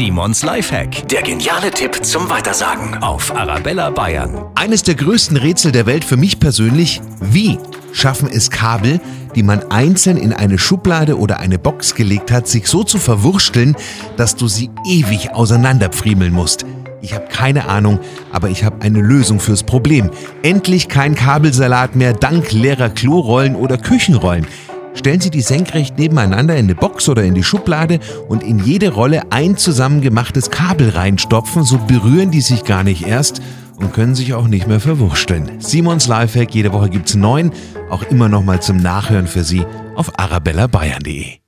Simons Lifehack. Der geniale Tipp zum Weitersagen auf Arabella Bayern. Eines der größten Rätsel der Welt für mich persönlich, wie schaffen es Kabel, die man einzeln in eine Schublade oder eine Box gelegt hat, sich so zu verwursteln, dass du sie ewig auseinanderpfriemeln musst. Ich habe keine Ahnung, aber ich habe eine Lösung fürs Problem. Endlich kein Kabelsalat mehr dank leerer Klorollen oder Küchenrollen. Stellen Sie die senkrecht nebeneinander in eine Box oder in die Schublade und in jede Rolle ein zusammengemachtes Kabel reinstopfen, so berühren die sich gar nicht erst und können sich auch nicht mehr verwursteln. Simons Lifehack, jede Woche gibt's neun, auch immer noch mal zum Nachhören für Sie auf arabellabayern.de.